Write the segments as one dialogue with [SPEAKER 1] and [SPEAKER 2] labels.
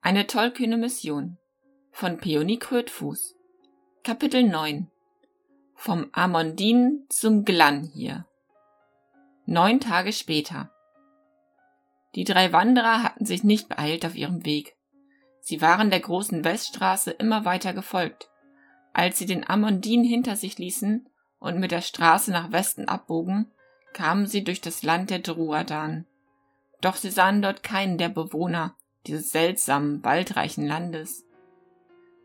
[SPEAKER 1] Eine tollkühne Mission von Peony Krötfuß Kapitel 9 Vom Amondin zum Glan hier Neun Tage später Die drei Wanderer hatten sich nicht beeilt auf ihrem Weg. Sie waren der großen Weststraße immer weiter gefolgt. Als sie den Amondin hinter sich ließen und mit der Straße nach Westen abbogen, kamen sie durch das Land der Druadan. Doch sie sahen dort keinen der Bewohner dieses seltsamen, waldreichen Landes.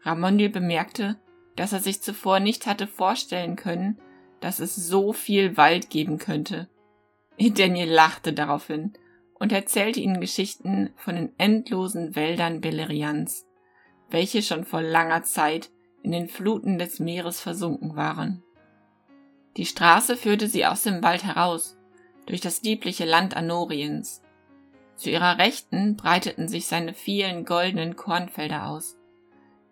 [SPEAKER 1] Ramondil bemerkte, dass er sich zuvor nicht hatte vorstellen können, dass es so viel Wald geben könnte. Daniel lachte daraufhin und erzählte ihnen Geschichten von den endlosen Wäldern Belerians, welche schon vor langer Zeit in den Fluten des Meeres versunken waren. Die Straße führte sie aus dem Wald heraus, durch das liebliche Land Anoriens, zu ihrer Rechten breiteten sich seine vielen goldenen Kornfelder aus.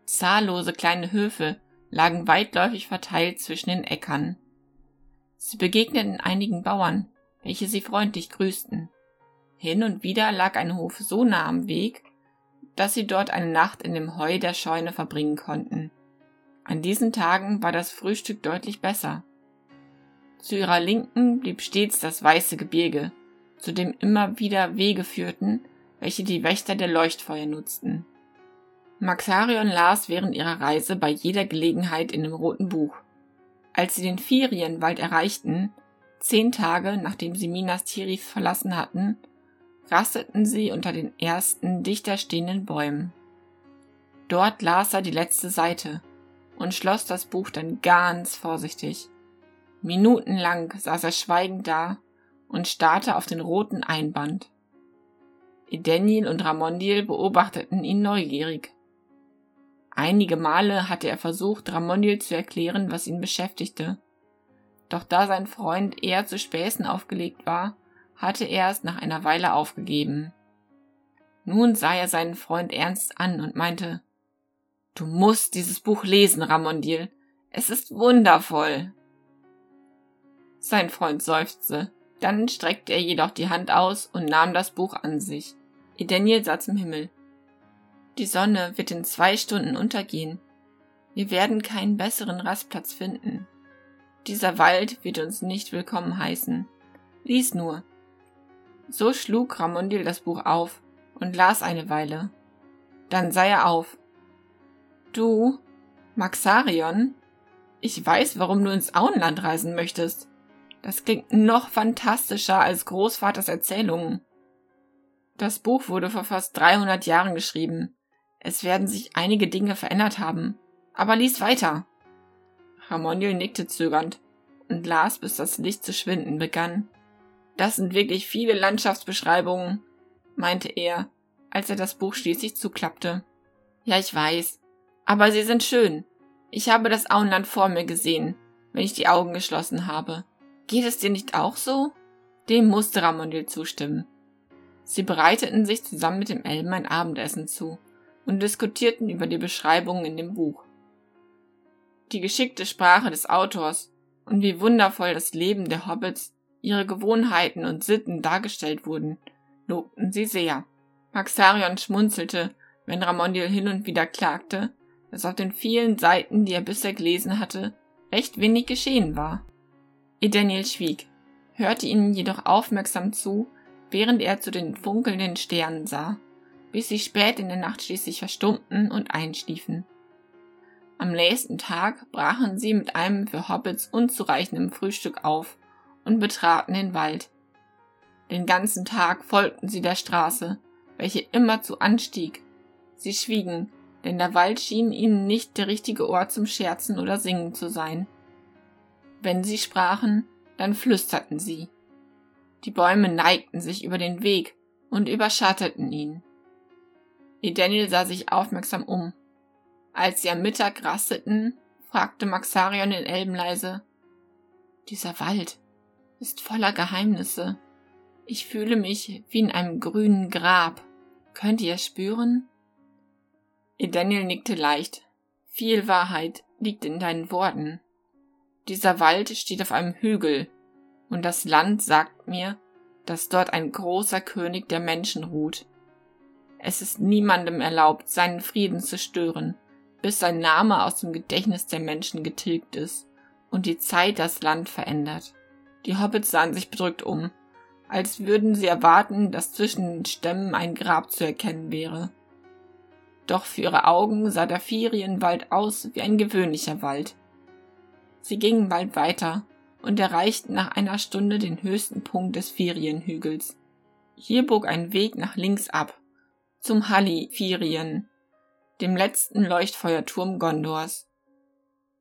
[SPEAKER 1] Zahllose kleine Höfe lagen weitläufig verteilt zwischen den Äckern. Sie begegneten einigen Bauern, welche sie freundlich grüßten. Hin und wieder lag ein Hof so nah am Weg, dass sie dort eine Nacht in dem Heu der Scheune verbringen konnten. An diesen Tagen war das Frühstück deutlich besser. Zu ihrer Linken blieb stets das weiße Gebirge, zu dem immer wieder Wege führten, welche die Wächter der Leuchtfeuer nutzten. Maxarion las während ihrer Reise bei jeder Gelegenheit in dem roten Buch. Als sie den Ferienwald erreichten, zehn Tage nachdem sie Minas Tirith verlassen hatten, rasteten sie unter den ersten dichter stehenden Bäumen. Dort las er die letzte Seite und schloss das Buch dann ganz vorsichtig. Minutenlang saß er schweigend da und starrte auf den roten Einband. Edenil und Ramondil beobachteten ihn neugierig. Einige Male hatte er versucht, Ramondil zu erklären, was ihn beschäftigte. Doch da sein Freund eher zu Späßen aufgelegt war, hatte er es nach einer Weile aufgegeben. Nun sah er seinen Freund ernst an und meinte, Du musst dieses Buch lesen, Ramondil. Es ist wundervoll. Sein Freund seufzte. Dann streckte er jedoch die Hand aus und nahm das Buch an sich. Edeniel sah zum Himmel. Die Sonne wird in zwei Stunden untergehen. Wir werden keinen besseren Rastplatz finden. Dieser Wald wird uns nicht willkommen heißen. Lies nur. So schlug Ramondil das Buch auf und las eine Weile. Dann sah er auf. Du, Maxarion? Ich weiß, warum du ins Auenland reisen möchtest. Das klingt noch fantastischer als Großvaters Erzählungen. Das Buch wurde vor fast 300 Jahren geschrieben. Es werden sich einige Dinge verändert haben. Aber lies weiter. Harmoniel nickte zögernd und las, bis das Licht zu schwinden begann. Das sind wirklich viele Landschaftsbeschreibungen, meinte er, als er das Buch schließlich zuklappte. Ja, ich weiß. Aber sie sind schön. Ich habe das Auenland vor mir gesehen, wenn ich die Augen geschlossen habe. Geht es dir nicht auch so? Dem musste Ramondil zustimmen. Sie bereiteten sich zusammen mit dem Elben ein Abendessen zu und diskutierten über die Beschreibungen in dem Buch. Die geschickte Sprache des Autors und wie wundervoll das Leben der Hobbits, ihre Gewohnheiten und Sitten dargestellt wurden, lobten sie sehr. Maxarion schmunzelte, wenn Ramondil hin und wieder klagte, dass auf den vielen Seiten, die er bisher gelesen hatte, recht wenig geschehen war. Edeniel schwieg, hörte ihnen jedoch aufmerksam zu, während er zu den funkelnden Sternen sah, bis sie spät in der Nacht schließlich verstummten und einschliefen. Am nächsten Tag brachen sie mit einem für Hobbits unzureichendem Frühstück auf und betraten den Wald. Den ganzen Tag folgten sie der Straße, welche immerzu anstieg. Sie schwiegen, denn der Wald schien ihnen nicht der richtige Ort zum Scherzen oder Singen zu sein. Wenn sie sprachen, dann flüsterten sie. Die Bäume neigten sich über den Weg und überschatteten ihn. Edeniel sah sich aufmerksam um. Als sie am Mittag rasteten, fragte Maxarion in Elben leise, Dieser Wald ist voller Geheimnisse. Ich fühle mich wie in einem grünen Grab. Könnt ihr es spüren? Edeniel nickte leicht. Viel Wahrheit liegt in deinen Worten. Dieser Wald steht auf einem Hügel, und das Land sagt mir, dass dort ein großer König der Menschen ruht. Es ist niemandem erlaubt, seinen Frieden zu stören, bis sein Name aus dem Gedächtnis der Menschen getilgt ist und die Zeit das Land verändert. Die Hobbits sahen sich bedrückt um, als würden sie erwarten, dass zwischen den Stämmen ein Grab zu erkennen wäre. Doch für ihre Augen sah der Ferienwald aus wie ein gewöhnlicher Wald. Sie gingen bald weiter und erreichten nach einer Stunde den höchsten Punkt des Ferienhügels. Hier bog ein Weg nach links ab, zum Halli-Firien, dem letzten Leuchtfeuerturm Gondors.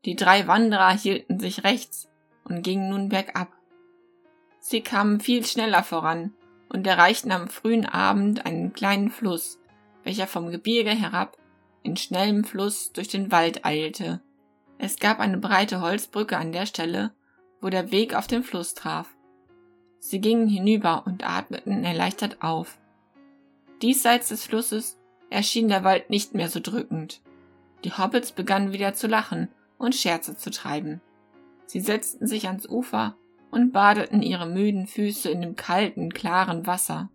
[SPEAKER 1] Die drei Wanderer hielten sich rechts und gingen nun bergab. Sie kamen viel schneller voran und erreichten am frühen Abend einen kleinen Fluss, welcher vom Gebirge herab in schnellem Fluss durch den Wald eilte. Es gab eine breite Holzbrücke an der Stelle, wo der Weg auf den Fluss traf. Sie gingen hinüber und atmeten erleichtert auf. Diesseits des Flusses erschien der Wald nicht mehr so drückend. Die Hobbits begannen wieder zu lachen und Scherze zu treiben. Sie setzten sich ans Ufer und badeten ihre müden Füße in dem kalten, klaren Wasser.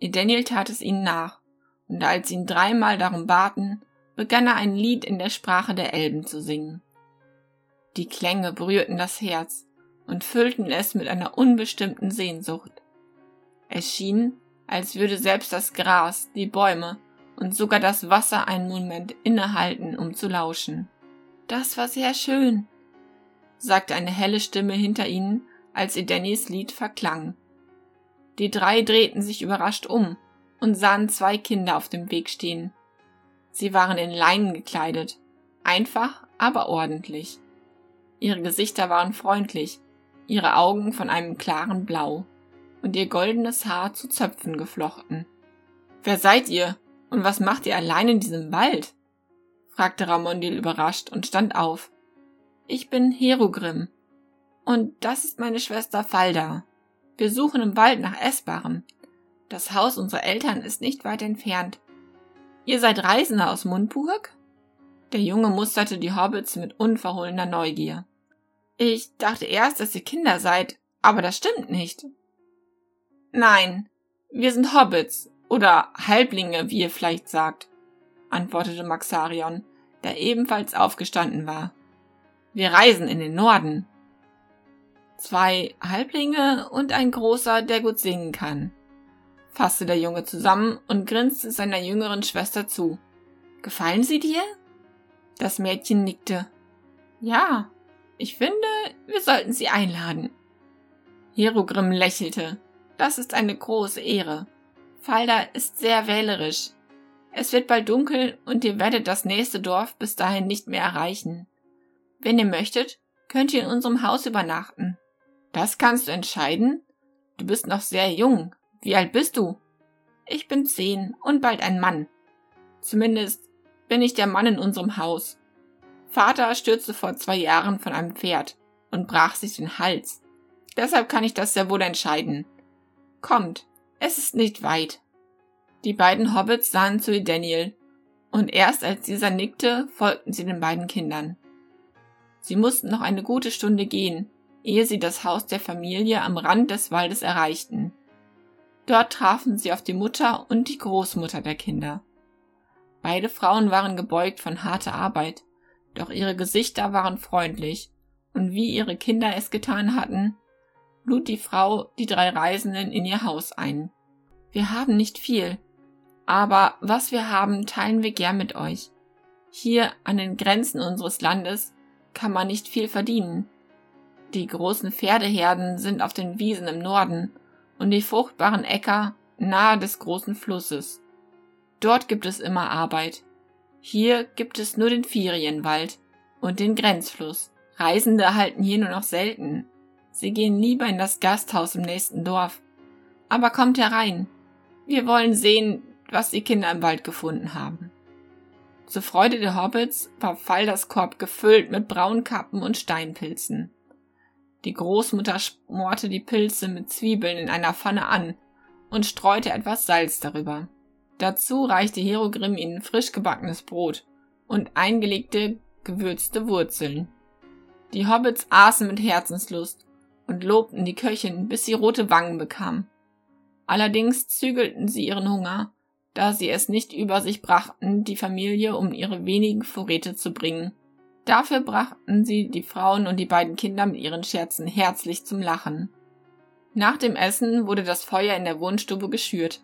[SPEAKER 1] Daniel tat es ihnen nach, und als sie ihn dreimal darum baten, begann er ein Lied in der Sprache der Elben zu singen. Die Klänge berührten das Herz und füllten es mit einer unbestimmten Sehnsucht. Es schien, als würde selbst das Gras, die Bäume und sogar das Wasser einen Moment innehalten, um zu lauschen. Das war sehr schön, sagte eine helle Stimme hinter ihnen, als Dannys Lied verklang. Die drei drehten sich überrascht um und sahen zwei Kinder auf dem Weg stehen. Sie waren in Leinen gekleidet, einfach, aber ordentlich. Ihre Gesichter waren freundlich, ihre Augen von einem klaren Blau und ihr goldenes Haar zu Zöpfen geflochten. Wer seid ihr und was macht ihr allein in diesem Wald? fragte Ramondil überrascht und stand auf. Ich bin Herogrim. Und das ist meine Schwester Falda. Wir suchen im Wald nach Essbarem. Das Haus unserer Eltern ist nicht weit entfernt. Ihr seid Reisende aus Mundburg? Der Junge musterte die Hobbits mit unverhohlener Neugier. Ich dachte erst, dass ihr Kinder seid, aber das stimmt nicht. Nein, wir sind Hobbits oder Halblinge, wie ihr vielleicht sagt antwortete Maxarion, der ebenfalls aufgestanden war. Wir reisen in den Norden. Zwei Halblinge und ein großer, der gut singen kann, fasste der Junge zusammen und grinste seiner jüngeren Schwester zu. Gefallen sie dir? Das Mädchen nickte. Ja, ich finde, wir sollten sie einladen. Hierogrim lächelte. Das ist eine große Ehre. Falda ist sehr wählerisch. Es wird bald dunkel und ihr werdet das nächste Dorf bis dahin nicht mehr erreichen. Wenn ihr möchtet, könnt ihr in unserem Haus übernachten. Das kannst du entscheiden? Du bist noch sehr jung. Wie alt bist du? Ich bin zehn und bald ein Mann. Zumindest bin ich der Mann in unserem Haus. Vater stürzte vor zwei Jahren von einem Pferd und brach sich den Hals. Deshalb kann ich das sehr wohl entscheiden. Kommt, es ist nicht weit. Die beiden Hobbits sahen zu Daniel, und erst als dieser nickte, folgten sie den beiden Kindern. Sie mussten noch eine gute Stunde gehen, ehe sie das Haus der Familie am Rand des Waldes erreichten. Dort trafen sie auf die Mutter und die Großmutter der Kinder. Beide Frauen waren gebeugt von harter Arbeit, doch ihre Gesichter waren freundlich, und wie ihre Kinder es getan hatten, lud die Frau die drei Reisenden in ihr Haus ein. Wir haben nicht viel, aber was wir haben, teilen wir gern mit euch. Hier an den Grenzen unseres Landes kann man nicht viel verdienen. Die großen Pferdeherden sind auf den Wiesen im Norden und die fruchtbaren Äcker nahe des großen Flusses. Dort gibt es immer Arbeit. Hier gibt es nur den Ferienwald und den Grenzfluss. Reisende erhalten hier nur noch selten. Sie gehen lieber in das Gasthaus im nächsten Dorf. Aber kommt herein. Wir wollen sehen, was die Kinder im Wald gefunden haben. Zur Freude der Hobbits war Faldas Korb gefüllt mit Braunkappen und Steinpilzen. Die Großmutter schmorte die Pilze mit Zwiebeln in einer Pfanne an und streute etwas Salz darüber. Dazu reichte Herogrim ihnen frisch gebackenes Brot und eingelegte gewürzte Wurzeln. Die Hobbits aßen mit Herzenslust und lobten die Köchin, bis sie rote Wangen bekam. Allerdings zügelten sie ihren Hunger da sie es nicht über sich brachten, die Familie um ihre wenigen Vorräte zu bringen. Dafür brachten sie die Frauen und die beiden Kinder mit ihren Scherzen herzlich zum Lachen. Nach dem Essen wurde das Feuer in der Wohnstube geschürt.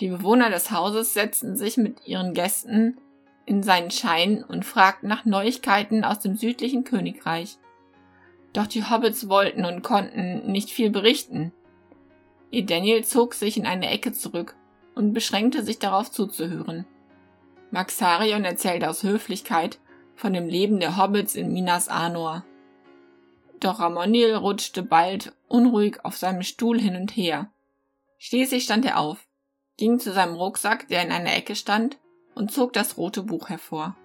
[SPEAKER 1] Die Bewohner des Hauses setzten sich mit ihren Gästen in seinen Schein und fragten nach Neuigkeiten aus dem südlichen Königreich. Doch die Hobbits wollten und konnten nicht viel berichten. Ihr Daniel zog sich in eine Ecke zurück und beschränkte sich darauf zuzuhören. Maxarion erzählte aus Höflichkeit von dem Leben der Hobbits in Minas Anor. Doch Ramonil rutschte bald unruhig auf seinem Stuhl hin und her. Schließlich stand er auf, ging zu seinem Rucksack, der in einer Ecke stand, und zog das rote Buch hervor.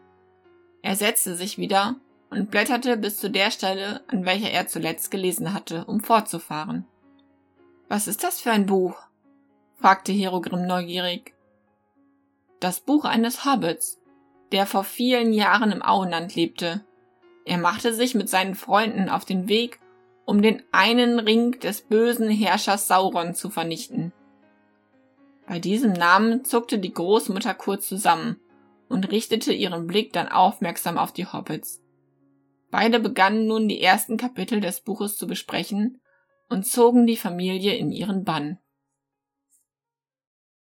[SPEAKER 1] Er setzte sich wieder und blätterte bis zu der Stelle, an welcher er zuletzt gelesen hatte, um fortzufahren. Was ist das für ein Buch? fragte Herogrim neugierig. Das Buch eines Hobbits, der vor vielen Jahren im Auenland lebte. Er machte sich mit seinen Freunden auf den Weg, um den einen Ring des bösen Herrschers Sauron zu vernichten. Bei diesem Namen zuckte die Großmutter kurz zusammen und richtete ihren Blick dann aufmerksam auf die Hobbits. Beide begannen nun die ersten Kapitel des Buches zu besprechen und zogen die Familie in ihren Bann.